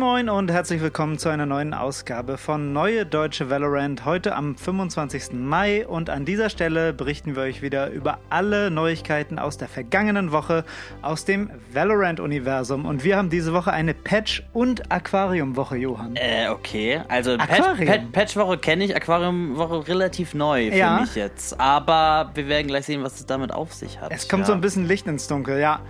Moin und herzlich willkommen zu einer neuen Ausgabe von Neue Deutsche Valorant. Heute am 25. Mai und an dieser Stelle berichten wir euch wieder über alle Neuigkeiten aus der vergangenen Woche aus dem Valorant-Universum. Und wir haben diese Woche eine Patch- und Aquarium-Woche, Johann. Äh, okay. Also Aquarium. Patch- Patch-Woche kenne ich, Aquarium-Woche relativ neu für Ja. mich jetzt. Aber wir werden gleich sehen, was es damit auf sich hat. Es kommt ja. so ein bisschen Licht ins Dunkel, ja.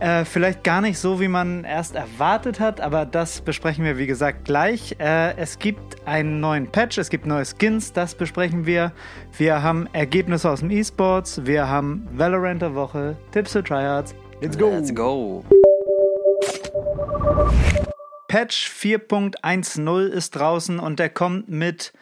Äh, vielleicht gar nicht so, wie man erst erwartet hat, aber das besprechen wir, wie gesagt, gleich. Äh, es gibt einen neuen Patch, es gibt neue Skins, das besprechen wir. Wir haben Ergebnisse aus dem E-Sports, wir haben Valorant der Woche, Tipps für Tryhards. Let's go! Let's go. Patch 4.10 ist draußen und der kommt mit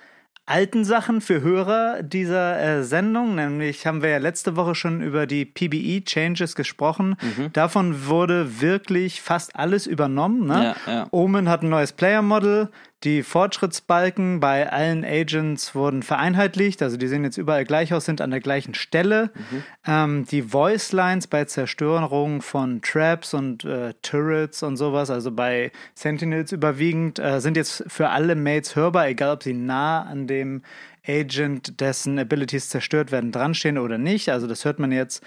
alten Sachen für Hörer dieser äh, Sendung. Nämlich haben wir ja letzte Woche schon über die PBE-Changes gesprochen. Davon wurde wirklich fast alles übernommen. Ne? Ja, ja. Omen hat ein neues Player-Model. Die Fortschrittsbalken bei allen Agents wurden vereinheitlicht. Also die sehen jetzt überall gleich aus, sind an der gleichen Stelle. Ähm, die Voice Lines bei Zerstörung von Traps und äh, Turrets und sowas, also bei Sentinels überwiegend, äh, sind jetzt für alle Mates hörbar, egal ob sie nah an dem Agent, dessen Abilities zerstört werden, dranstehen oder nicht. Also das hört man jetzt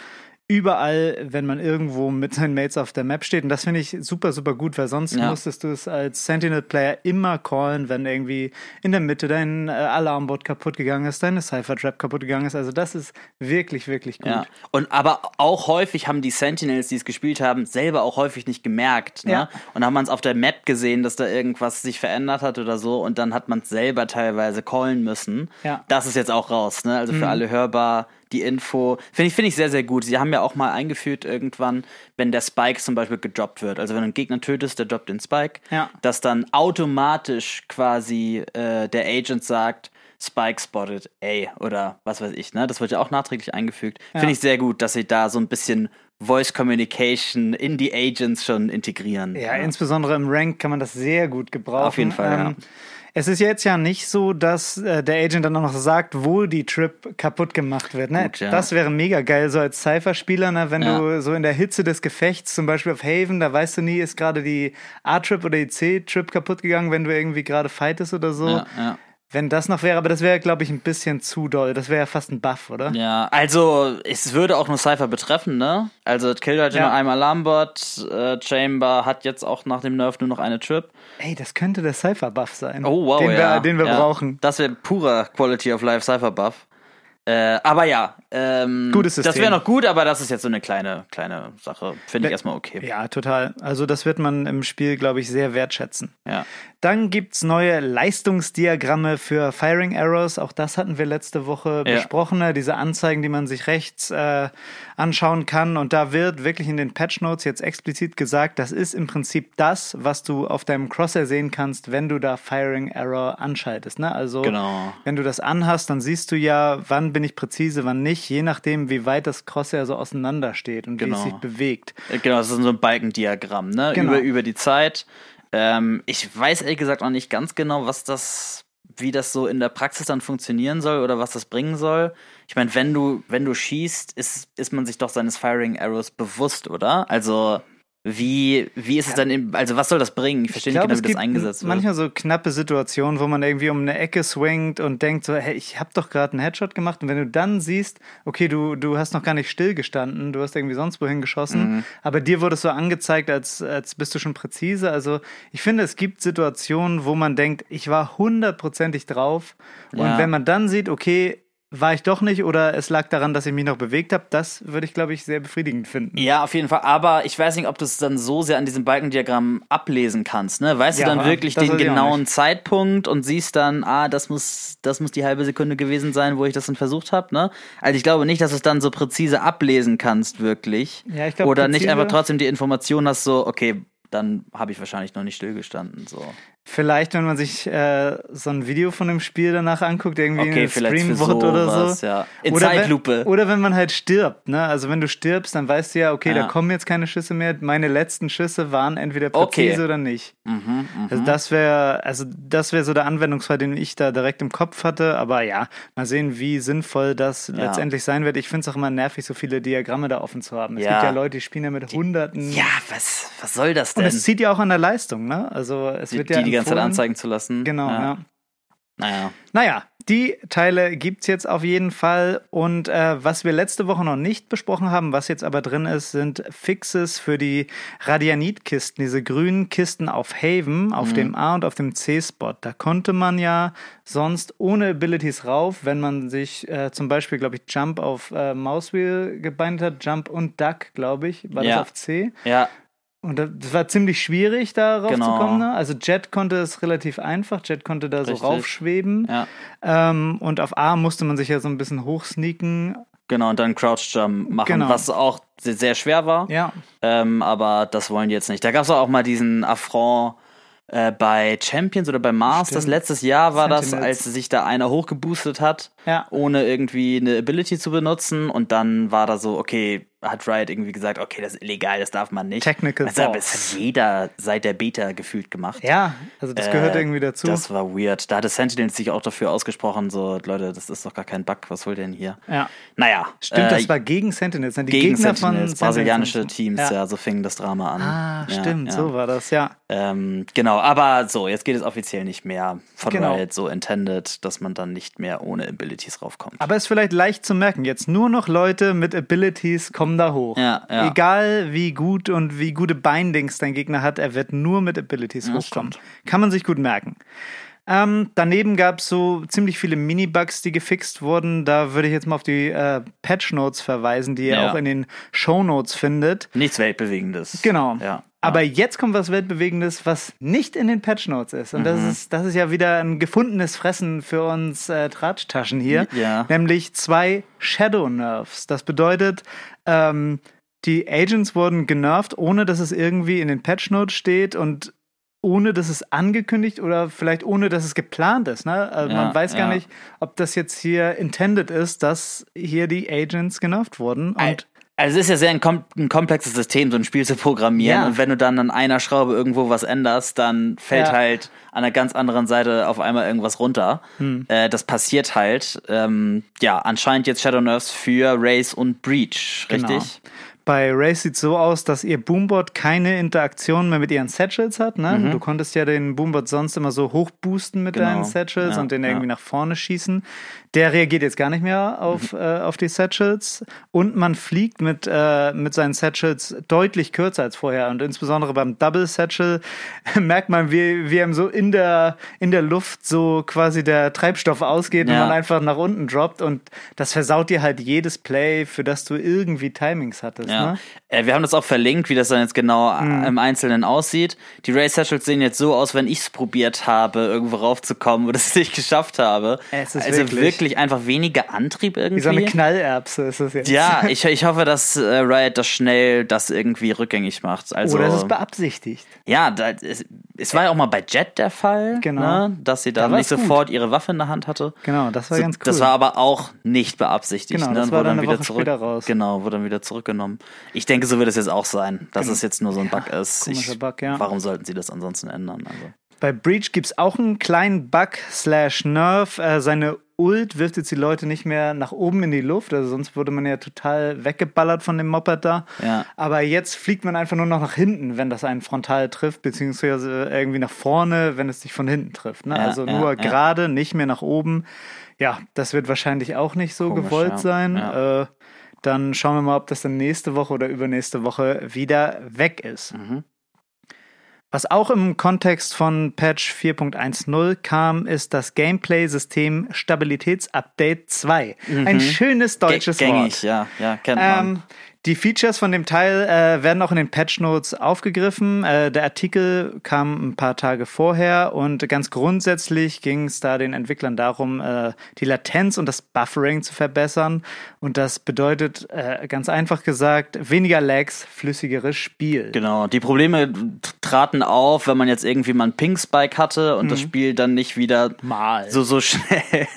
überall, wenn man irgendwo mit seinen Mates auf der Map steht. Und das finde ich super, super gut, weil sonst Ja. musstest du es als Sentinel-Player immer callen, wenn irgendwie in der Mitte dein äh, Alarmbot kaputt gegangen ist, deine Cypher-Trap kaputt gegangen ist. Also das ist wirklich, wirklich gut. Ja. Und aber auch häufig haben die Sentinels, die es gespielt haben, selber auch häufig nicht gemerkt. Ne? Ja. Und haben man es auf der Map gesehen, dass da irgendwas sich verändert hat oder so. Und dann hat man es selber teilweise callen müssen. Ja. Mhm. Das ist jetzt auch raus. Ne? Also für alle hörbar die Info. Finde ich, finde ich sehr, sehr gut. Sie haben ja auch mal eingeführt irgendwann, wenn der Spike zum Beispiel gedroppt wird. Also wenn du einen Gegner tötest, der droppt den Spike. Ja. Dass dann automatisch quasi äh, der Agent sagt, Spike spotted A oder was weiß ich, ne? Das wird ja auch nachträglich eingefügt. Finde ich sehr gut, dass sie da so ein bisschen Voice Communication in die Agents schon integrieren. Ja, insbesondere im Rank kann man das sehr gut gebrauchen. Auf jeden Fall, ja. Es ist jetzt ja nicht so, dass äh, der Agent dann auch noch sagt, wo die Trip kaputt gemacht wird. Ne? Gut, ja. Das wäre mega geil, so als Cypher-Spieler, ne? wenn Ja. du so in der Hitze des Gefechts, zum Beispiel auf Haven, da weißt du nie, ist gerade die A-Trip oder die C-Trip kaputt gegangen, wenn du irgendwie gerade fightest oder so. Ja. Wenn das noch wäre, aber das wäre, glaube ich, ein bisschen zu doll. Das wäre ja fast ein Buff, oder? Ja, also es würde auch nur Cypher betreffen, ne? Also Killjoy hat ja nur einmal Alarmbot, äh, Chamber hat jetzt auch nach dem Nerf nur noch eine Trip. Ey, das könnte der Cypher-Buff sein. Oh wow, den ja. wir, den wir ja. brauchen. Das wäre purer Quality of Life Cypher Buff. Äh, aber ja, ähm, Gutes das System. wäre noch gut, aber das ist jetzt so eine kleine, kleine Sache. Finde ich erstmal okay. Ja, total. Also das wird man im Spiel, glaube ich, sehr wertschätzen. Ja. Dann gibt's neue Leistungsdiagramme für Firing Arrows. Auch das hatten wir letzte Woche Ja. besprochen. ne? Diese Anzeigen, die man sich rechts äh, anschauen kann. Und da wird wirklich in den Patch Notes jetzt explizit gesagt, das ist im Prinzip das, was du auf deinem Crosshair sehen kannst, wenn du da Firing Arrow anschaltest. Ne? Also Genau. wenn du das anhast, dann siehst du ja, wann bin ich präzise, wann nicht, je nachdem, wie weit das Crosshair so auseinander steht und wie es Genau. sich bewegt. Äh, Genau, das ist so ein Balkendiagramm, ne? Genau. Über, über die Zeit. Ähm, ich weiß ehrlich gesagt noch nicht ganz genau, was das, wie das so in der Praxis dann funktionieren soll oder was das bringen soll. Ich meine, wenn du, wenn du schießt, ist, ist man sich doch seines Firing Arrows bewusst, oder? Also, wie, wie ist es dann, im, also was soll das bringen? Ich verstehe Ich nicht genau, wie das eingesetzt wird. manchmal so knappe Situationen, wo man irgendwie um eine Ecke swingt und denkt so, hey, ich habe doch gerade einen Headshot gemacht. Und wenn du dann siehst, okay, du, du hast noch gar nicht stillgestanden, du hast irgendwie sonst wohin geschossen, Mhm. aber dir wurde es so angezeigt, als, als bist du schon präzise. Also ich finde, es gibt Situationen, wo man denkt, ich war hundertprozentig drauf. Und Ja. wenn man dann sieht, okay, war ich doch nicht oder es lag daran, dass ich mich noch bewegt habe, das würde ich, glaube ich, sehr befriedigend finden. Ja, auf jeden Fall. Aber ich weiß nicht, ob du es dann so sehr an diesem Balkendiagramm ablesen kannst. Ne? Weißt Ja, du dann wirklich den genauen. Zeitpunkt und siehst dann, ah, das muss, das muss die halbe Sekunde gewesen sein, wo ich das dann versucht habe. Ne? Also ich glaube nicht, dass du es dann so präzise ablesen kannst, wirklich. Ja, ich glaub, Oder nicht einfach trotzdem die Information hast, so, okay, dann habe ich wahrscheinlich noch nicht stillgestanden. So. Vielleicht, wenn man sich äh, so ein Video von dem Spiel danach anguckt, irgendwie Okay, für Screenshot oder sowas, so. ja. In oder Zeitlupe. Wenn, oder wenn man halt stirbt, ne? Also wenn du stirbst, dann weißt du ja, okay, Ja. da kommen jetzt keine Schüsse mehr. Meine letzten Schüsse waren entweder Okay. präzise oder nicht. Mhm, mhm. Also das wäre, also das wäre so der Anwendungsfall, den ich da direkt im Kopf hatte. Aber ja, mal sehen, wie sinnvoll das letztendlich sein wird. Ich finde es auch immer nervig, so viele Diagramme da offen zu haben. Es Ja. gibt ja Leute, die spielen ja mit Hunderten. Ja, was, was soll das Und denn? es zieht ja auch an der Leistung, ne? Also es die, wird die ja die ganze Zeit anzeigen zu lassen. Genau, ja. Naja. Naja, die Teile gibt's jetzt auf jeden Fall. Und äh, was wir letzte Woche noch nicht besprochen haben, was jetzt aber drin ist, sind Fixes für die Radianitkisten, diese grünen Kisten auf Haven, auf dem A und auf dem C-Spot. Da konnte man ja sonst ohne Abilities rauf, wenn man sich äh, zum Beispiel, glaube ich, Jump auf äh, Mauswheel gebindet hat, Jump und Duck, glaube ich, war Ja. das auf C. Ja, Und das das war ziemlich schwierig, da Genau. raufzukommen. Ne? Also Jet konnte es relativ einfach. Jet konnte da so Richtig. raufschweben. ja. Ähm, und auf A musste man sich ja so ein bisschen hochsneaken. Genau, und dann Crouch Jump machen, Genau. was auch sehr, sehr schwer war. Ja, Ähm, aber das wollen die jetzt nicht. Da gab es auch mal diesen Affront äh, bei Champions oder bei Masters. Stimmt. Letztes Jahr war das, Sentinels. als sich da einer hochgeboostet hat, ja. ohne irgendwie eine Ability zu benutzen. Und dann war da so, okay, hat Riot irgendwie gesagt, okay, das ist illegal, das darf man nicht. Technical also, aber das hat jeder seit der Beta gefühlt gemacht. Ja, also das gehört Äh, irgendwie dazu. Das war weird. Da hatte Sentinels sich auch dafür ausgesprochen, so, Leute, das ist doch gar kein Bug, was wollt ihr denn hier? ja. Naja. Stimmt, äh, das war gegen Sentinels. ne? Die gegen Gegner Sentinels, von brasilianische Sentinels. Teams, ja. Ja. so fing das Drama an. Ah, ja, stimmt, ja. so war das, ja. Ähm, genau, aber so, jetzt geht es offiziell nicht mehr von Genau. Riot so intended, dass man dann nicht mehr ohne Abilities raufkommt. Aber ist vielleicht leicht zu merken, jetzt nur noch Leute mit Abilities kommen da hoch. Ja, ja. Egal wie gut und wie gute Bindings dein Gegner hat, er wird nur mit Abilities das hochkommen. stimmt. Kann man sich gut merken. Ähm, daneben gab es so ziemlich viele Mini-Bugs, die gefixt wurden. Da würde ich jetzt mal auf die äh, Patch-Notes verweisen, die ihr Ja. auch in den Show-Notes findet. Nichts Weltbewegendes. Genau. Ja. Aber jetzt kommt was Weltbewegendes, was nicht in den Patch Notes ist. Und das, Mhm. ist, das ist ja wieder ein gefundenes Fressen für uns äh, Tratschtaschen hier. Ja. Nämlich zwei Shadow Nerfs. Das bedeutet, ähm, die Agents wurden genervt, ohne dass es irgendwie in den Patch Notes steht und ohne dass es angekündigt oder vielleicht ohne dass es geplant ist. Ne? Also Ja, man weiß gar ja. nicht, ob das jetzt hier intended ist, dass hier die Agents genervt wurden. Und Also es ist ja sehr ein, kom ein komplexes System, so ein Spiel zu programmieren. Ja. Und wenn du dann an einer Schraube irgendwo was änderst, dann fällt Ja. halt an einer ganz anderen Seite auf einmal irgendwas runter. Hm. Äh, das passiert halt. Ähm, ja, anscheinend jetzt Shadow Nerfs für Race und Breach, Genau. Bei Race sieht so aus, dass ihr Boombot keine Interaktion mehr mit ihren Satchels hat. Ne? Du konntest ja den Boombot sonst immer so hochboosten mit Mhm. Genau. deinen Satchels Ja, und den ja. irgendwie nach vorne schießen. Der reagiert jetzt gar nicht mehr Mhm. auf, äh, auf die Satchels. Und man fliegt mit, äh, mit seinen Satchels deutlich kürzer als vorher. Und insbesondere beim Double Satchel merkt man, wie, wie einem so in der, in der Luft so quasi der Treibstoff ausgeht und Ja. man einfach nach unten droppt. Und das versaut dir halt jedes Play, für das du irgendwie Timings hattest. Ja. Ne? Äh, wir haben das auch verlinkt, wie das dann jetzt genau äh, im Einzelnen aussieht. Die Race Satchels sehen jetzt so aus, wenn ich es probiert habe, irgendwo raufzukommen und es nicht geschafft habe. Es ist also wirklich- wirklich einfach weniger Antrieb irgendwie. Wie so eine Knallerbse ist es jetzt. Ja, ich, ich hoffe, dass äh, Riot das schnell das irgendwie rückgängig macht. Also, Oder es ist beabsichtigt. ja, da, es, es war ja auch mal bei Jet der Fall, Genau. ne, dass sie Da dann nicht gut. sofort ihre Waffe in der Hand hatte. Genau, das war So, ganz cool. Das war aber auch nicht beabsichtigt. Genau, ne, das war wurde dann eine wieder Woche zurück. raus. Genau, wurde dann wieder zurückgenommen. Ich denke, so wird es jetzt auch sein, dass es jetzt nur so ein Bug ist. Ich, Bug, ja. Warum sollten sie das ansonsten ändern? Also. Bei Breach gibt es auch einen kleinen Bug slash Nerf. Äh, seine Ult wirft jetzt die Leute nicht mehr nach oben in die Luft. Also sonst wurde man ja total weggeballert von dem Moped da. Ja. Aber jetzt fliegt man einfach nur noch nach hinten, wenn das einen frontal trifft, beziehungsweise irgendwie nach vorne, wenn es dich von hinten trifft. Ne? Ja, also ja, nur gerade, nicht mehr nach oben. Ja, das wird wahrscheinlich auch nicht so Komisch, gewollt sein. Äh, dann schauen wir mal, ob das dann nächste Woche oder übernächste Woche wieder weg ist. Mhm. Was auch im Kontext von Patch 4.10 kam, ist das Gameplay-System Stabilitätsupdate 2. Ein schönes deutsches Gä- Gängig, Wort. ja, ja, kennt man. Ähm, die Features von dem Teil äh, werden auch in den Patch Notes aufgegriffen. Äh, der Artikel kam ein paar Tage vorher und ganz grundsätzlich ging es da den Entwicklern darum, äh, die Latenz und das Buffering zu verbessern. Und das bedeutet, äh, ganz einfach gesagt, weniger Lags, flüssigeres Spiel. Genau, die Probleme traten auf, wenn man jetzt irgendwie mal einen Pink Spike hatte und das Spiel dann nicht wieder Mal. so so schnell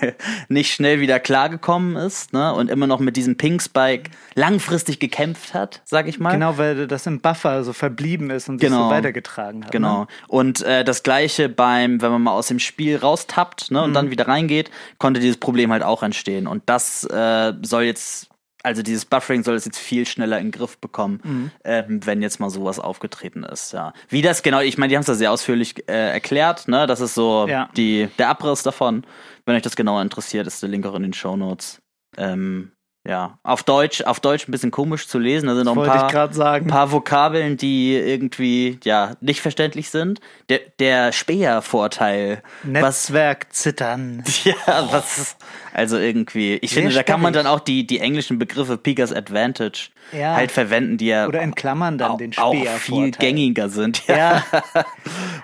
nicht schnell wieder klargekommen ist, ne? Und immer noch mit diesem Pink Spike langfristig gekämpft hat, sag ich mal. Genau, weil das im Buffer so verblieben ist und sich Genau. so weitergetragen hat. Genau. Ne? Und äh, das gleiche beim, wenn man mal aus dem Spiel raustappt ne, und Mhm. dann wieder reingeht, konnte dieses Problem halt auch entstehen. Und das äh, soll jetzt, also dieses Buffering soll es jetzt viel schneller in den Griff bekommen, Mhm. ähm, wenn jetzt mal sowas aufgetreten ist. Ja. Wie das genau, ich meine, die haben es da sehr ausführlich äh, erklärt, ne? Das ist so Ja. die, der Abriss davon. Wenn euch das genauer interessiert, ist der Link auch in den Shownotes. Ähm, ja, auf Deutsch, auf Deutsch ein bisschen komisch zu lesen. Da sind noch ein paar, ein paar Vokabeln, die irgendwie ja nicht verständlich sind. Der, der Speer-Vorteil. Was, Netzwerk zittern. ja, was also irgendwie. Ich Sehr finde, da kann man dann auch die, die englischen Begriffe Pickers Advantage Ja. halt verwenden, die ja Oder in Klammern dann auch, den auch Speer. viel gängiger sind. Ja. Ja.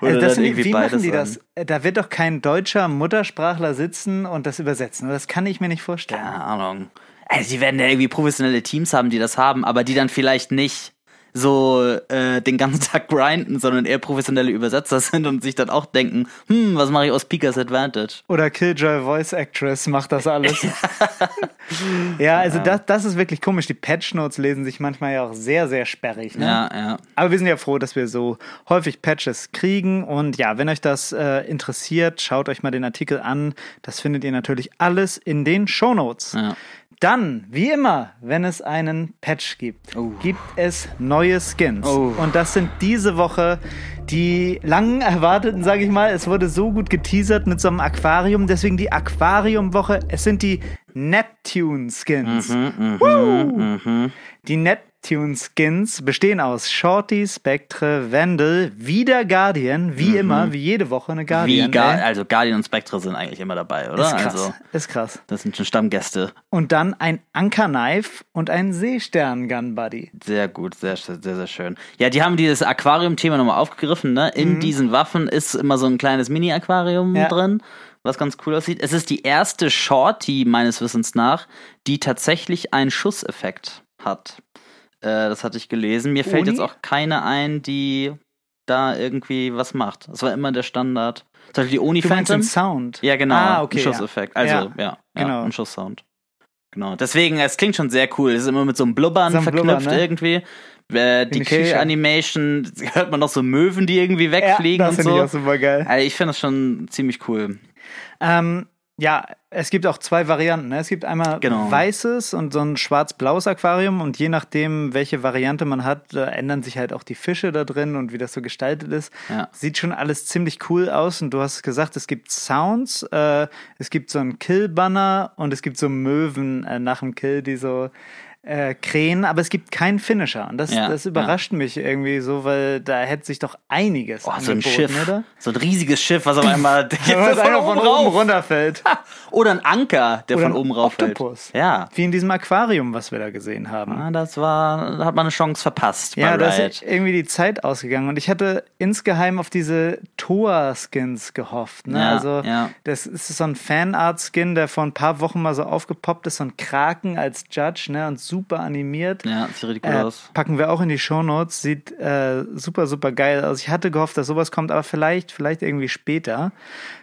Oder Also das, dann irgendwie wie machen beides die sagen. das? Da wird doch kein deutscher Muttersprachler sitzen und das übersetzen. Das kann ich mir nicht vorstellen. Keine Ahnung. Also die werden ja irgendwie professionelle Teams haben, die das haben, aber die dann vielleicht nicht so äh, den ganzen Tag grinden, sondern eher professionelle Übersetzer sind und sich dann auch denken, hm, was mache ich aus Pickers Advantage? Oder Killjoy Voice Actress macht das alles. ja, also Das, das ist wirklich komisch. Die Patch Notes lesen sich manchmal ja auch sehr, sehr sperrig. Ne? Ja, ja. Aber wir sind ja froh, dass wir so häufig Patches kriegen. Und ja, wenn euch das äh, interessiert, schaut euch mal den Artikel an. Das findet ihr natürlich alles in den Shownotes. Ja. Dann, wie immer, wenn es einen Patch gibt, gibt es neue Skins. Oh. Und das sind diese Woche die lang erwarteten, sage ich mal. Es wurde so gut geteasert mit so einem Aquarium. Deswegen die Aquarium-Woche. Es sind die Neptune-Skins. Mhm, Woo! Die Neptune-Skins bestehen aus Shorty, Spectre, Vandal, wieder Guardian, wie immer, wie jede Woche eine Mhm. Wie Guardian. Gar, ey. also Guardian und Spectre sind eigentlich immer dabei, oder? ist krass. Also, ist krass. das sind schon Stammgäste. Und dann ein Anker-Knife und ein Seestern-Gun-Buddy. Sehr gut, sehr, sehr, sehr schön. Ja, die haben dieses Aquarium-Thema nochmal aufgegriffen, ne? In diesen Waffen ist immer so ein kleines Mini-Aquarium Ja. drin, was ganz cool aussieht. Es ist die erste Shorty, meines Wissens nach, die tatsächlich einen Schusseffekt hat. Äh, das hatte ich gelesen. Mir fällt Uni? jetzt auch keine ein, die da irgendwie was macht. Das war immer der Standard. Zum Beispiel die Oni Du Phantom. den Sound? Ja, genau. Ah, okay. ein Schusseffekt. Also, Ja. ja, ja, Genau. ein Schusssound. Genau. Deswegen, es klingt schon sehr cool. Es ist immer mit so einem Blubbern So einem verknüpft Blubbern, ne? irgendwie. Äh, die. Kill-Animation, hört man noch so Möwen, die irgendwie Ja, wegfliegen das und finde so. ich auch super geil. Also ich finde das schon ziemlich cool. Ähm, ja, es gibt auch zwei Varianten. Ne? Es gibt einmal Genau. weißes und so ein schwarz-blaues Aquarium und je nachdem, welche Variante man hat, ändern sich halt auch die Fische da drin und wie das so gestaltet ist. Ja. Sieht schon alles ziemlich cool aus und du hast gesagt, es gibt Sounds, äh, es gibt so einen Kill-Banner und es gibt so Möwen äh, nach dem Kill, die so äh, krähen, aber es gibt keinen Finisher und das, Ja, das überrascht mich irgendwie so, weil da hätte sich doch einiges Oh, so ein Schiff. oder? So ein riesiges Schiff, was auf einmal Was von oben rauf. runterfällt. Oder ein Anker, der Oder von oben rauf fällt. Oktopus. Ja. Wie in diesem Aquarium, was wir da gesehen haben. Ah, Das war, da hat man eine Chance verpasst ja, da ist irgendwie die Zeit ausgegangen und ich hatte insgeheim auf diese Toa-Skins gehofft. Ne? Ja, also, ja. das ist so ein Fanart-Skin, der vor ein paar Wochen mal so aufgepoppt ist, so ein Kraken als Judge ne? und super animiert. Ja, sieht richtig gut Äh, aus. packen wir auch in die Shownotes. Sieht äh, super, super geil aus. Ich hatte gehofft, dass sowas kommt, aber vielleicht, vielleicht irgendwie später.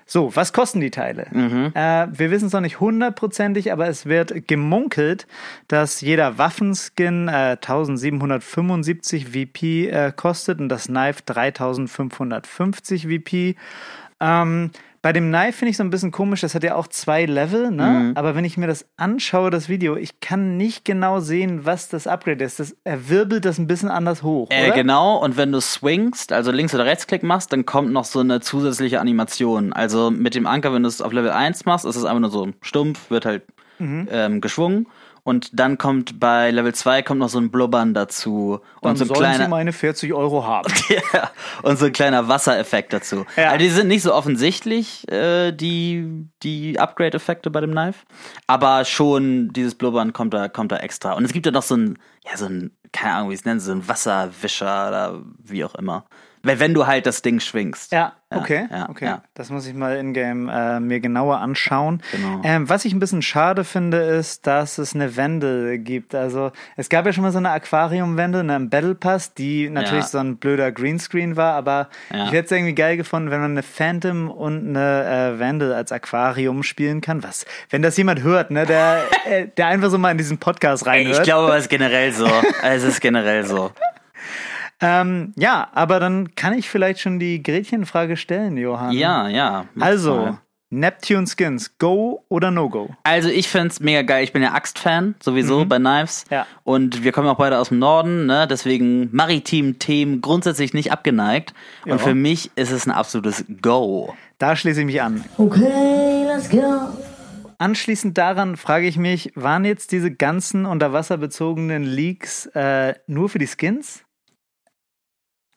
So, was kosten die Teile? Mhm. Äh, wir wissen es noch nicht hundertprozentig, aber es wird gemunkelt, dass jeder Waffenskin äh, 1775 VP äh, kostet und das Knife 3550 VP. Ähm, bei dem Knife finde ich so ein bisschen komisch, das hat ja auch zwei Level, ne? Mhm. Aber wenn ich mir das anschaue, das Video, ich kann nicht genau sehen, was das Upgrade ist. Das, er wirbelt das ein bisschen anders hoch, Äh, oder? genau, und wenn du swingst, also links- oder rechtsklick machst, dann kommt noch so eine zusätzliche Animation. Also mit dem Anker, wenn du es auf Level 1 machst, ist es einfach nur so stumpf, wird halt Mhm. ähm, geschwungen. Und dann kommt bei Level 2 kommt noch so ein Blubbern dazu. Dann und so ein sollen sie kleiner. meine 40 Euro haben. Ja, und so ein kleiner Wassereffekt dazu. Ja. Also die sind nicht so offensichtlich, äh, die, die Upgrade-Effekte bei dem Knife. Aber schon dieses Blubbern kommt da, kommt da extra. Und es gibt ja noch so ein, ja, so ein, keine Ahnung, wie es nennen, so ein Wasserwischer oder wie auch immer. Weil wenn du halt das Ding schwingst. Ja, okay, ja, okay. ja. Das muss ich mal in-game äh, mir genauer anschauen. Genau. Ähm, was ich ein bisschen schade finde, ist, dass es eine Wende gibt. Also es gab ja schon mal so eine Aquariumwende in einem Battle Pass, die natürlich Ja. so ein blöder Greenscreen war, aber Ja. ich hätte es irgendwie geil gefunden, wenn man eine Phantom und eine äh, Vandal als Aquarium spielen kann. Was, wenn das jemand hört, ne, der, äh, der einfach so mal in diesen Podcast Ey, reinhört. ich glaube, es ist generell so. es ist generell so. ähm, ja, aber dann kann ich vielleicht schon die Gretchenfrage stellen, Johann. Ja, ja. Also, mal. Neptune Skins, Go oder No Go? Also ich find's mega geil. Ich bin ja Axt-Fan, sowieso bei Knives. Ja. Und wir kommen auch beide aus dem Norden, ne? deswegen maritimen Themen grundsätzlich nicht abgeneigt. Und für mich ist es ein absolutes Go. Da schließe ich mich an. Okay, let's go. Anschließend daran frage ich mich, waren jetzt diese ganzen unterwasserbezogenen Leaks äh, nur für die Skins?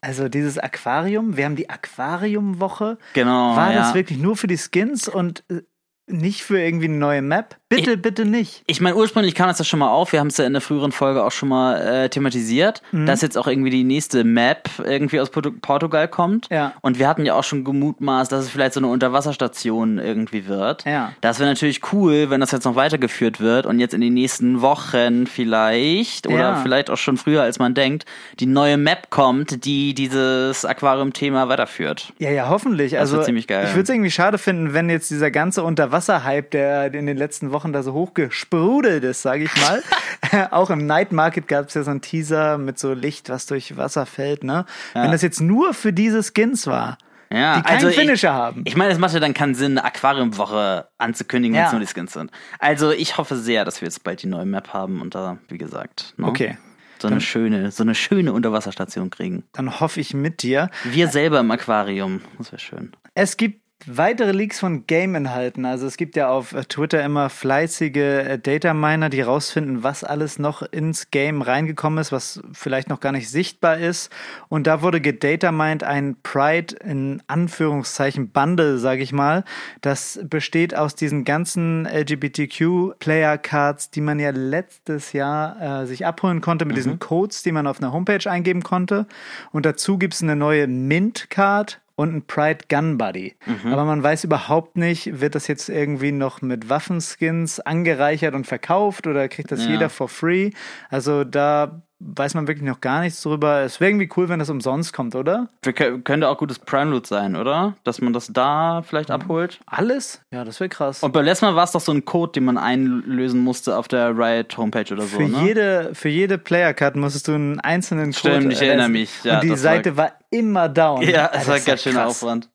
Also dieses Aquarium, wir haben die Aquariumwoche. Genau. War ja. das wirklich nur für die Skins und äh, nicht für irgendwie eine neue Map? Bitte, bitte nicht. Ich meine, ursprünglich kam das ja schon mal auf. Wir haben es ja in der früheren Folge auch schon mal äh, thematisiert, Mhm. dass jetzt auch irgendwie die nächste Map irgendwie aus Portu Portugal kommt. Ja. Und wir hatten ja auch schon gemutmaßt, dass es vielleicht so eine Unterwasserstation irgendwie wird. Ja. Das wäre natürlich cool, wenn das jetzt noch weitergeführt wird und jetzt in den nächsten Wochen vielleicht oder Ja. vielleicht auch schon früher, als man denkt, die neue Map kommt, die dieses Aquarium-Thema weiterführt. Ja, ja, hoffentlich. Also, wird ziemlich geil. Ich würde es irgendwie schade finden, wenn jetzt dieser ganze Unterwasser-Hype, der in den letzten Wochen da so hochgesprudelt ist, sage ich mal. Auch im Night Market gab es ja so einen Teaser mit so Licht, was durch Wasser fällt, ne? Wenn das jetzt nur für diese Skins war, Ja, die keinen also ich- Finisher haben. Ich meine, es macht ja dann keinen Sinn, eine Aquariumwoche anzukündigen, wenn es Ja. nur die Skins sind. Also ich hoffe sehr, dass wir jetzt bald die neue Map haben und da, wie gesagt, ne, Okay. so eine schöne, so eine schöne Unterwasserstation kriegen. Dann hoffe ich mit dir. Wir selber im Aquarium, das wäre schön. Es gibt weitere Leaks von Game-Inhalten. Also es gibt ja auf Twitter immer fleißige äh, Data-Miner, die rausfinden, was alles noch ins Game reingekommen ist, was vielleicht noch gar nicht sichtbar ist. Und da wurde gedatamined ein Pride in Anführungszeichen Bundle, sage ich mal. Das besteht aus diesen ganzen LGBTQ-Player-Cards, die man ja letztes Jahr äh, sich abholen konnte mit diesen Codes, die man auf einer Homepage eingeben konnte. Und dazu gibt es eine neue Mint-Card und ein Pride Gun Buddy. Aber man weiß überhaupt nicht, wird das jetzt irgendwie noch mit Waffenskins angereichert und verkauft oder kriegt das Ja. jeder for free? Also da weiß man wirklich noch gar nichts drüber. Es wäre irgendwie cool, wenn das umsonst kommt, oder? Wir, kö- könnte auch gutes Prime Loot sein, oder? Dass man das da vielleicht abholt. Alles? Ja, das wäre krass. Und beim letzten Mal war es doch so ein Code, den man einlösen musste auf der Riot Homepage oder so, für ne? jede, für jede Player-Card musstest du einen einzelnen Stimmt, Code ich erinnere mich. Ja, und die das war- Seite war, immer down. Ja, es war ganz schöner. Aufwand.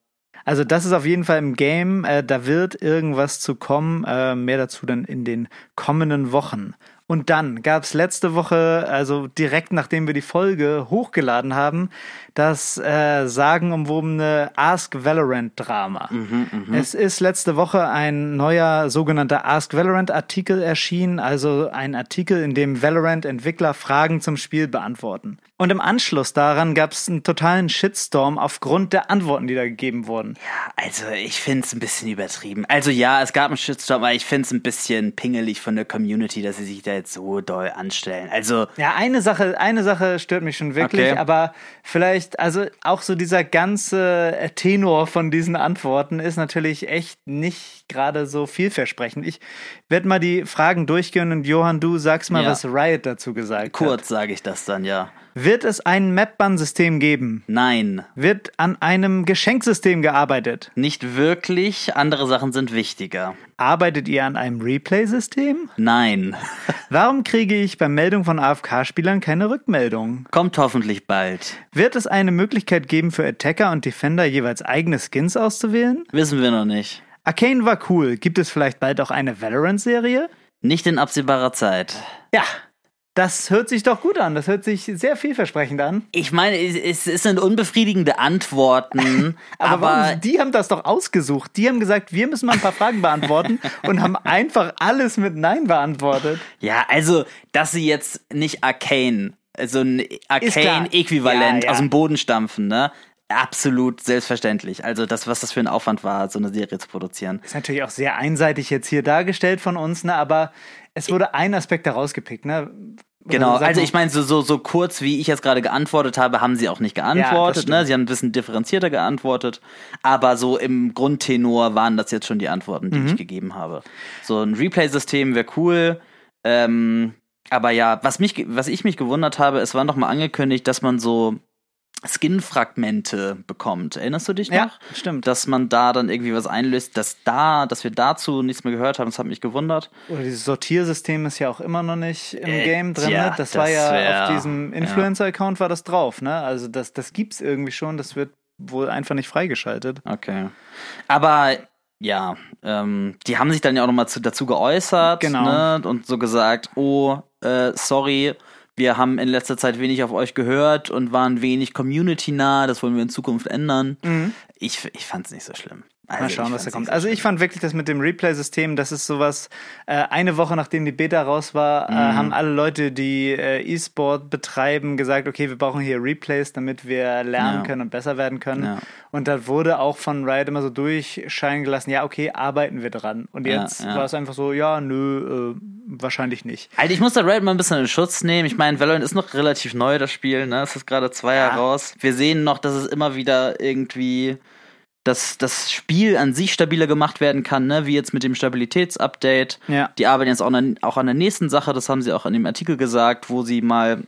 Also das ist auf jeden Fall im Game. Äh, da wird irgendwas zu kommen. Äh, mehr dazu dann in den kommenden Wochen. Und dann gab es letzte Woche, also direkt nachdem wir die Folge hochgeladen haben, das äh, sagenumwobene Ask Valorant Drama. Es ist letzte Woche ein neuer sogenannter Ask Valorant Artikel erschienen, also ein Artikel, in dem Valorant Entwickler Fragen zum Spiel beantworten. Und im Anschluss daran gab es einen totalen Shitstorm aufgrund der Antworten, die da gegeben wurden. Also, ich finde es ein bisschen übertrieben. Also, ja, es gab einen Shitstorm, aber ich finde es ein bisschen pingelig von der Community, dass sie sich da jetzt so doll anstellen. Also, Ja, eine Sache, eine Sache stört mich schon wirklich, Okay. aber vielleicht, also auch so dieser ganze Tenor von diesen Antworten ist natürlich echt nicht gerade so vielversprechend. Ich werde mal die Fragen durchgehen und Johann, du sagst mal, Ja. was Riot dazu gesagt hat. kurz sage ich das dann, ja. Wird es ein Map-Ban-System geben? Nein, Wird an einem Geschenksystem gearbeitet? nicht wirklich. Andere Sachen sind wichtiger. Arbeitet ihr an einem Replay-System? Nein. Warum kriege ich bei Meldung von AFK-Spielern keine Rückmeldung? Kommt hoffentlich bald. Wird es eine Möglichkeit geben für Attacker und Defender jeweils eigene Skins auszuwählen? Wissen wir noch nicht. Arcane war cool. Gibt es vielleicht bald auch eine Valorant-Serie? Nicht in absehbarer Zeit. Ja, das hört sich doch gut an. Das hört sich sehr vielversprechend an. Ich meine, es, es sind unbefriedigende Antworten, Aber, aber, warum, die haben das doch ausgesucht. Die haben gesagt, wir müssen mal ein paar Fragen beantworten und haben einfach alles mit Nein beantwortet. ja, also, dass sie jetzt nicht Arcane, also ein. Arcane-Äquivalent Ja, ja. aus dem Boden stampfen, ne? Absolut selbstverständlich. Also das, was das für ein Aufwand war, so eine Serie zu produzieren. Ist natürlich auch sehr einseitig jetzt hier dargestellt von uns, ne? aber es wurde ein Aspekt herausgepickt. Ne? Genau, also ich meine, so, so, so kurz wie ich jetzt gerade geantwortet habe, haben sie auch nicht Ja, geantwortet. stimmt. ne? Sie haben ein bisschen differenzierter geantwortet. Aber so im Grundtenor waren das jetzt schon die Antworten, die Mhm. ich gegeben habe. So ein Replay-System wäre cool. Ähm, aber ja, was, mich, was ich mich gewundert habe, es war noch mal angekündigt, dass man so Skin-Fragmente bekommt. Erinnerst du dich noch? Ja, stimmt. Dass man da dann irgendwie was einlöst, dass da, dass wir dazu nichts mehr gehört haben, das hat mich gewundert. Oder dieses Sortiersystem ist ja auch immer noch nicht im Äh, Game drin. ja, ne? das, das war ja wär- auf diesem. Influencer-Account war das drauf, ne? Also das, das gibt's irgendwie schon, das wird wohl einfach nicht freigeschaltet. Okay. Aber ja, ähm, die haben sich dann ja auch nochmal zu, dazu geäußert Genau. ne, und so gesagt, oh, äh, sorry, wir haben in letzter Zeit wenig auf euch gehört und waren wenig community-nah, das wollen wir in Zukunft ändern. Ich, ich fand es nicht so schlimm. Also, Mal schauen, was da kommt. so Also ich fand wirklich das mit dem Replay-System, das ist sowas, äh, eine Woche nachdem die Beta raus war, äh, Mhm. haben alle Leute, die äh, E-Sport betreiben, gesagt, okay, wir brauchen hier Replays, damit wir lernen Ja. können und besser werden können. Ja. Und da wurde auch von Riot immer so durchscheinen gelassen, ja, okay, arbeiten wir dran. Und jetzt ja. war es einfach so, ja, nö, äh, wahrscheinlich nicht. Also ich muss da Red mal ein bisschen in Schutz nehmen. Ich meine, Valorant ist noch relativ neu, das Spiel, ne? Es ist gerade zwei Jahre raus. Wir sehen noch, dass es immer wieder irgendwie dass das Spiel an sich stabiler gemacht werden kann, ne? wie jetzt mit dem Stabilitätsupdate. Ja. Die arbeiten jetzt auch an, auch an der nächsten Sache, das haben sie auch in dem Artikel gesagt, wo sie mal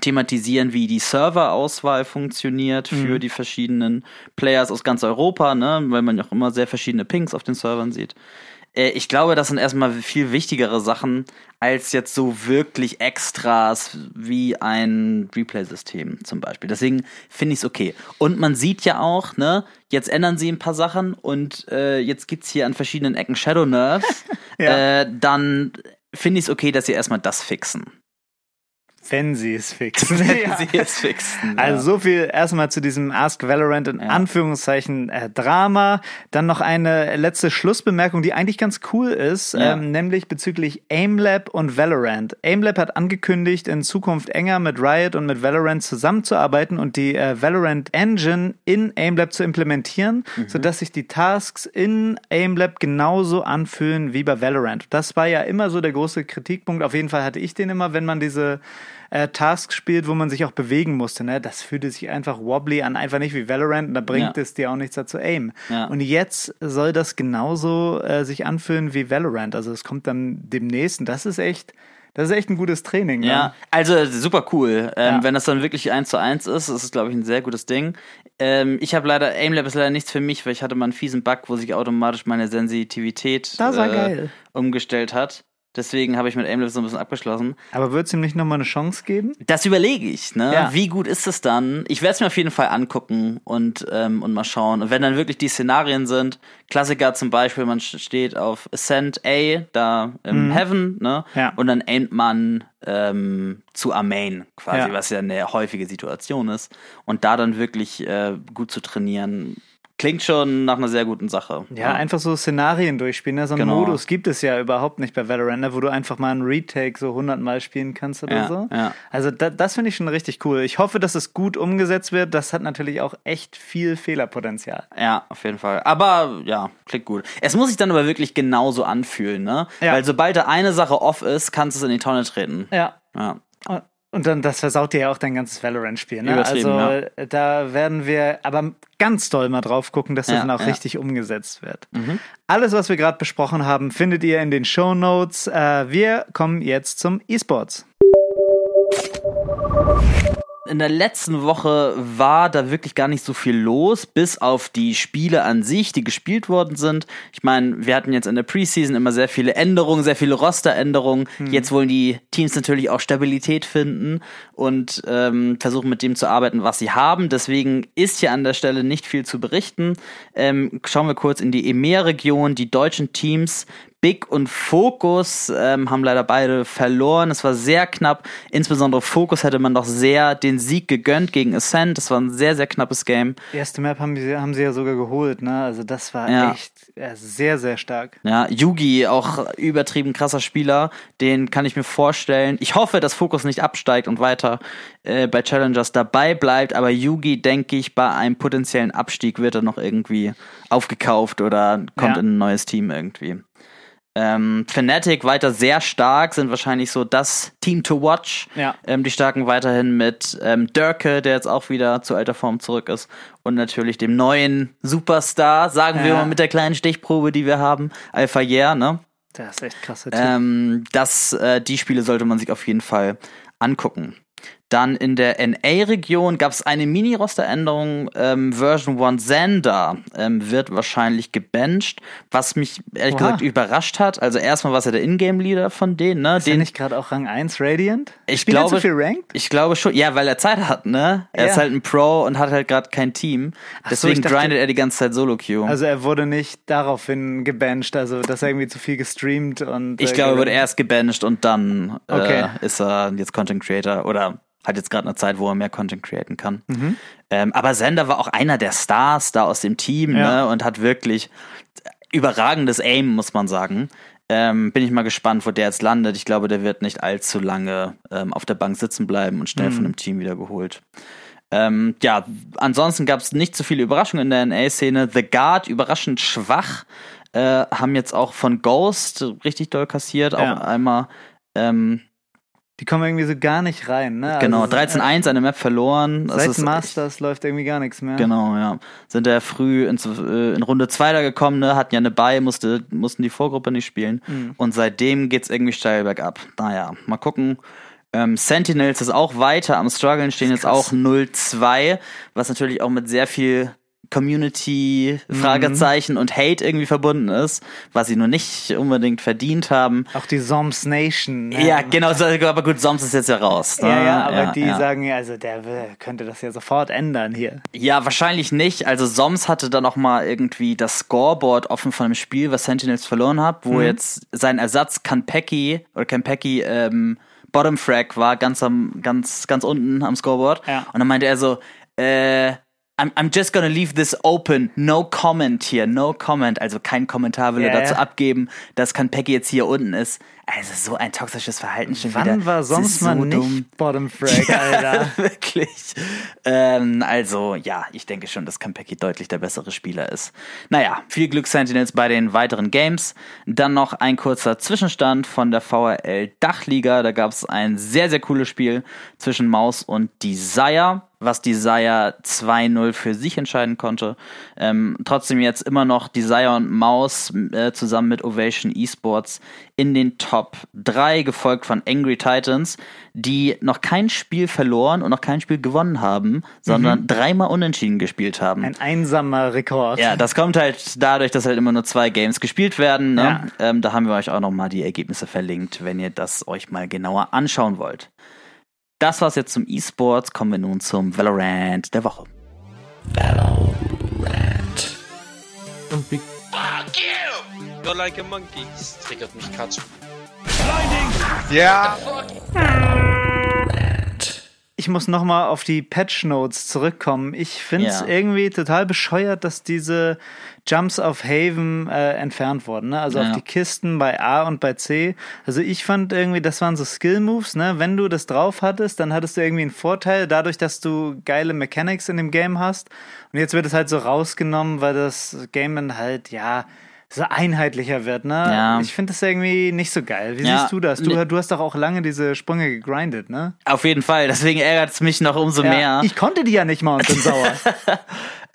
thematisieren, wie die Serverauswahl funktioniert für die verschiedenen Players aus ganz Europa, ne? weil man ja auch immer sehr verschiedene Pings auf den Servern sieht. Äh, Ich glaube, das sind erstmal viel wichtigere Sachen als jetzt so wirklich Extras wie ein Replay-System zum Beispiel. Deswegen finde ich es okay. Und man sieht ja auch, ne, jetzt ändern sie ein paar Sachen und äh, jetzt gibt's hier an verschiedenen Ecken Shadow Nerves. Ja. äh, dann finde ich es okay, dass sie erstmal das fixen. Wenn sie es fixen. Wenn Ja. sie es fixen. Also ja. so viel erstmal zu diesem Ask Valorant in Anführungszeichen äh, Drama. Dann noch eine letzte Schlussbemerkung, die eigentlich ganz cool ist, Ja. ähm, nämlich bezüglich AimLab und Valorant. AimLab hat angekündigt, in Zukunft enger mit Riot und mit Valorant zusammenzuarbeiten und die äh, Valorant Engine in AimLab zu implementieren, Mhm. sodass sich die Tasks in AimLab genauso anfühlen wie bei Valorant. Das war ja immer so der große Kritikpunkt. Auf jeden Fall hatte ich den immer, wenn man diese äh, Tasks spielt, wo man sich auch bewegen musste. Ne? Das fühlte sich einfach wobbly an, einfach nicht wie Valorant und da bringt Ja. es dir auch nichts dazu aim. Ja. Und jetzt soll das genauso äh, sich anfühlen wie Valorant. Also es kommt dann demnächst und das ist echt, das ist echt ein gutes Training. Ne? Ja, also super cool. Ähm, Ja. Wenn das dann wirklich eins zu eins ist, ist es, glaube ich, ein sehr gutes Ding. Ähm, ich habe leider, AimLab ist leider nichts für mich, weil ich hatte mal einen fiesen Bug, wo sich automatisch meine Sensitivität äh, umgestellt hat. Deswegen habe ich mit AimLab so ein bisschen abgeschlossen. Aber wird es ihm nicht nochmal eine Chance geben? Das überlege ich, ne? Ja. Wie gut ist es dann? Ich werde es mir auf jeden Fall angucken und, ähm, und mal schauen. Und wenn dann wirklich die Szenarien sind, Klassiker zum Beispiel, man steht auf Ascent A, da im Heaven, ne? Mhm. Ja. Und dann aimt man ähm, zu Amain quasi, Ja. was ja eine häufige Situation ist. Und da dann wirklich äh, gut zu trainieren, klingt schon nach einer sehr guten Sache. Ja, einfach so Szenarien durchspielen. Ne? So einen Genau. Modus gibt es ja überhaupt nicht bei Valorant, ne? wo du einfach mal einen Retake so 100 Mal spielen kannst oder Ja, so. ja. Also da, das finde ich schon richtig cool. Ich hoffe, dass es gut umgesetzt wird. Das hat natürlich auch echt viel Fehlerpotenzial. Ja, auf jeden Fall. Aber ja, klingt gut. Es muss sich dann aber wirklich genauso anfühlen, ne? Ja. Weil sobald da eine Sache off ist, kannst du es in die Tonne treten. Ja. Ja. Und dann, das versaut dir ja auch dein ganzes Valorant-Spiel. Ne? Also da werden wir aber ganz doll mal drauf gucken, dass das Ja, dann auch ja. Mhm. richtig umgesetzt wird. Alles, was wir gerade besprochen haben, findet ihr in den Show Notes. Äh, wir kommen jetzt zum E-Sports. In der letzten Woche war da wirklich gar nicht so viel los, bis auf die Spiele an sich, die gespielt worden sind. Ich meine, wir hatten jetzt in der Preseason immer sehr viele Änderungen, sehr viele Rosteränderungen. Jetzt wollen die Teams natürlich auch Stabilität finden und ähm, versuchen mit dem zu arbeiten, was sie haben. Deswegen ist hier an der Stelle nicht viel zu berichten. Ähm, schauen wir kurz in die EMEA-Region. Die deutschen Teams Big und Focus ähm, haben leider beide verloren. Es war sehr knapp. Insbesondere Focus hätte man doch sehr den Sieg gegönnt gegen Ascent. Das war ein sehr, sehr knappes Game. Die erste Map haben sie, haben sie ja sogar geholt. Ne? Also das war Ja. echt äh, sehr, sehr stark. Ja, Yugi, auch übertrieben krasser Spieler. Den kann ich mir vorstellen. Ich hoffe, dass Focus nicht absteigt und weiter äh, bei Challengers dabei bleibt. Aber Yugi, denke ich, bei einem potenziellen Abstieg wird er noch irgendwie aufgekauft oder kommt Ja. in ein neues Team irgendwie. Ähm, Fnatic weiter sehr stark, sind wahrscheinlich so das Team to watch. Ja. Ähm, die starken weiterhin mit ähm, Dörke, der jetzt auch wieder zu alter Form zurück ist. Und natürlich dem neuen Superstar, sagen wir Ja. mal mit der kleinen Stichprobe, die wir haben, Alpha Yeah, ne? Das ist echt krasser Typ. Ähm, das, äh, die Spiele sollte man sich auf jeden Fall angucken. Dann in der NA-Region gab es eine Mini-Roster-Änderung. Ähm, Version 1 Xander ähm, wird wahrscheinlich gebencht, was mich ehrlich Oha. gesagt überrascht hat. Also erstmal war es ja der Ingame-Leader von denen, ne? ist Den, nicht gerade auch Rang 1 Radiant? Ich Spielt er glaube- zu viel Ranked? ich glaube schon, ja, weil er Zeit hat, ne? Er ist Ja. halt ein Pro und hat halt gerade kein Team. so, Deswegen ich dachte- grindet er die ganze Zeit Solo-Queue. Also er wurde nicht daraufhin gebancht, also dass er irgendwie zu viel gestreamt und. Ich äh, glaube, er wurde erst gebancht und dann Okay. äh, ist er jetzt Content Creator oder hat jetzt gerade eine Zeit, wo er mehr Content createn kann. Mhm. Ähm, aber Sender war auch einer der Stars da aus dem Team Ja. ne, und hat wirklich überragendes Aim, muss man sagen. Ähm, bin ich mal gespannt, wo der jetzt landet. Ich glaube, der wird nicht allzu lange ähm, auf der Bank sitzen bleiben und schnell Mhm. von dem Team wieder geholt. Ähm, ja, ansonsten gab es nicht so viele Überraschungen in der NA-Szene. The Guard überraschend schwach, äh, haben jetzt auch von Ghost richtig doll kassiert, Ja. auch einmal. Ähm, Die kommen irgendwie so gar nicht rein, ne? genau, Also, 13-1 eine Map verloren. Das Seit ist echt- Masters läuft irgendwie gar nichts mehr. Genau, ja. Sind ja früh ins, äh, in Runde 2 da gekommen, ne? hatten ja eine Bye, musste, mussten die Vorgruppe nicht spielen. Mhm. Und seitdem geht's irgendwie steil bergab. Naja, mal gucken. Ähm, Sentinels ist auch weiter am struggeln, stehen jetzt auch 0-2, was natürlich auch mit sehr viel Community, Mhm. Fragezeichen und Hate irgendwie verbunden ist, was sie nur nicht unbedingt verdient haben. Auch die Soms Nation. ne? Ja, genau, aber gut, Soms ist jetzt ja raus. Ne? Ja, ja, aber Ja, die ja. sagen ja, also der will- könnte das ja sofort ändern hier. Ja, wahrscheinlich nicht. Also Soms hatte da noch mal irgendwie das Scoreboard offen von einem Spiel, was Sentinels verloren hat, Mhm. wo jetzt sein Ersatz Kanpeki oder Kanpeki ähm, Bottom Frag war ganz am ganz ganz unten am Scoreboard. Ja. Und dann meinte er so, äh, I'm, I'm just gonna leave this open. No comment here, no comment. Also kein Kommentar will er Ja, dazu ja. abgeben, dass Kanpeki jetzt hier unten ist. Also so ein toxisches Verhalten schon Wann wieder. war Das sonst so mal nicht dumm. Bottom Frag, Alter? Wirklich. Ähm, also, ja, ich denke schon, dass Kampeki deutlich der bessere Spieler ist. Naja, viel Glück Sentinels bei den weiteren Games. Dann noch ein kurzer Zwischenstand von der VRL Dachliga. Da gab es ein sehr, sehr cooles Spiel zwischen Maus und Desire, was Desire 2-0 für sich entscheiden konnte. Ähm, trotzdem jetzt immer noch Desire und Maus äh, zusammen mit Ovation Esports in den Top 3, gefolgt von Angry Titans, die noch kein Spiel verloren und noch kein Spiel gewonnen haben, sondern dreimal unentschieden gespielt haben. Ein einsamer Rekord. Ja, das kommt halt dadurch, dass halt immer nur zwei Games gespielt werden. Ne? Ja. Ähm, da haben wir euch auch nochmal die Ergebnisse verlinkt, wenn ihr das euch mal genauer anschauen wollt. Das war's jetzt zum E-Sports. Kommen wir nun zum Valorant der Woche. Und wie Fuck you! You're like a monkey. Das triggert mich gerade schon. Ja, Ich muss nochmal auf die Patch Notes zurückkommen. Ich finde es Ja. irgendwie total bescheuert, dass diese Jumps auf Haven äh, entfernt wurden. Ne? Also Ja. auf die Kisten bei A und bei C. Also ich fand irgendwie, das waren so Skill-Moves. Ne? Wenn du das drauf hattest, dann hattest du irgendwie einen Vorteil dadurch, dass du geile Mechanics in dem Game hast. Und jetzt wird es halt so rausgenommen, weil das Game dann halt, ja, so einheitlicher wird, ne? Ja. Ich finde das irgendwie nicht so geil. Wie Ja. siehst du das? Du, du hast doch auch lange diese Sprünge gegrindet, ne? Auf jeden Fall, deswegen ärgert es mich noch umso Ja, mehr. Ich konnte die ja nicht mal und bin sauer.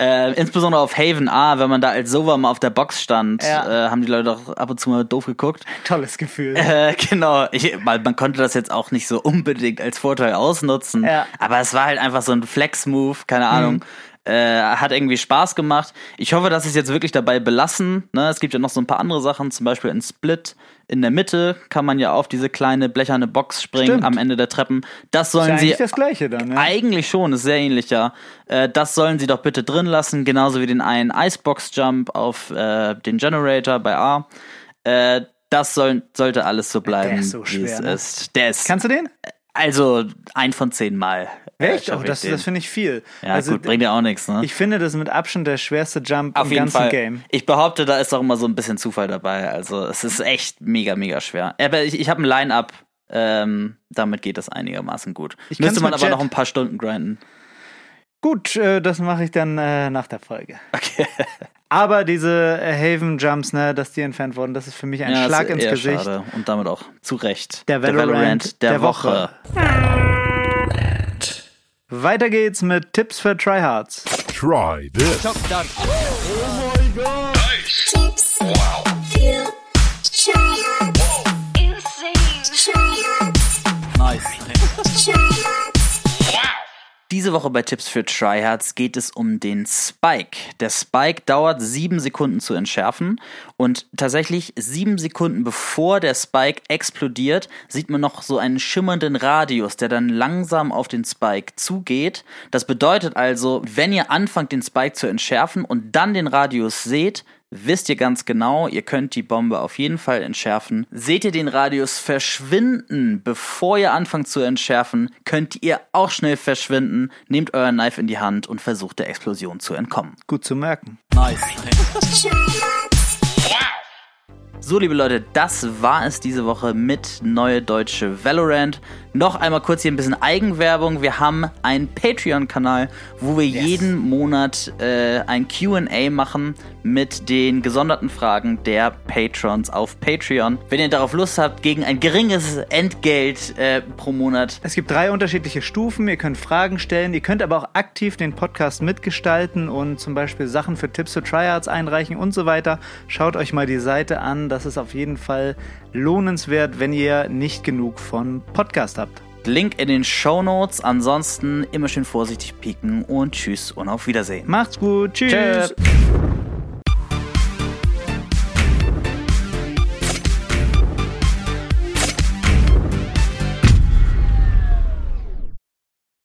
Äh, insbesondere auf Haven A, wenn man da als Sova mal auf der Box stand, Ja. äh, haben die Leute doch ab und zu mal doof geguckt. Tolles Gefühl. Äh, genau, ich, weil man konnte das jetzt auch nicht so unbedingt als Vorteil ausnutzen. Ja. Aber es war halt einfach so ein Flex-Move, keine Ahnung. Äh, hat irgendwie Spaß gemacht. Ich hoffe, dass es jetzt wirklich dabei belassen. Ne? Es gibt ja noch so ein paar andere Sachen, zum Beispiel in Split. In der Mitte kann man ja auf diese kleine blecherne Box springen Stimmt. am Ende der Treppen. Das Ist sollen ja sie eigentlich das Gleiche dann, ne? eigentlich schon, ist sehr ähnlich, ja. Äh, das sollen sie doch bitte drin lassen, genauso wie den einen Icebox-Jump auf äh, den Generator bei A. Äh, das soll, sollte alles so bleiben, ist so wie schwer, es ne? ist. Der ist Kannst du den? Also ein von zehn Mal. äh, Echt? schaff Oh, das das finde ich viel. ja, also, gut, bringt ja auch nichts, ne? ich finde das mit Abstand der schwerste Jump Auf im jeden ganzen Fall. Game. Ich behaupte, da ist auch immer so ein bisschen Zufall dabei. Also es ist echt mega, mega schwer. Aber ich, ich habe ein Line-Up. Ähm, damit geht das einigermaßen gut. Ich Müsste man aber Jet. noch ein paar Stunden grinden. Gut, äh, das mache ich dann äh, nach der Folge. Okay. Aber diese äh, Haven Jumps, ne, dass die entfernt wurden, das ist für mich ein Ja, Schlag ins Gesicht. Schade. Und damit auch zu Recht. Der Valorant der, der Woche. Weiter geht's mit Tipps für Tryhards. Try this. Tips. Wow. Feel. Tryhards. Diese Woche bei Tipps für Tryhards geht es um den Spike. Der Spike dauert sieben Sekunden zu entschärfen und tatsächlich sieben Sekunden bevor der Spike explodiert, sieht man noch so einen schimmernden Radius, der dann langsam auf den Spike zugeht. Das bedeutet also, wenn ihr anfangt, den Spike zu entschärfen und dann den Radius seht, wisst ihr ganz genau, ihr könnt die Bombe auf jeden Fall entschärfen. Seht ihr den Radius verschwinden, bevor ihr anfangt zu entschärfen, könnt ihr auch schnell verschwinden. Nehmt euer Knife in die Hand und versucht der Explosion zu entkommen. Gut zu merken. Nice. So, liebe Leute, das war es diese Woche mit Neue Deutsche Valorant. Noch einmal kurz hier ein bisschen Eigenwerbung. Wir haben einen Patreon-Kanal, wo wir jeden Monat äh, ein QA machen mit den gesonderten Fragen der Patrons auf Patreon. Wenn ihr darauf Lust habt, gegen ein geringes Entgelt äh, pro Monat. Es gibt drei unterschiedliche Stufen. Ihr könnt Fragen stellen. Ihr könnt aber auch aktiv den Podcast mitgestalten und zum Beispiel Sachen für Tipps für Tryhards einreichen und so weiter. Schaut euch mal die Seite an. Das ist auf jeden Fall lohnenswert, wenn ihr nicht genug von Podcast habt. Link in den Show Notes. Ansonsten immer schön vorsichtig pieken und tschüss und auf Wiedersehen. Macht's gut. Tschüss. Tschüss.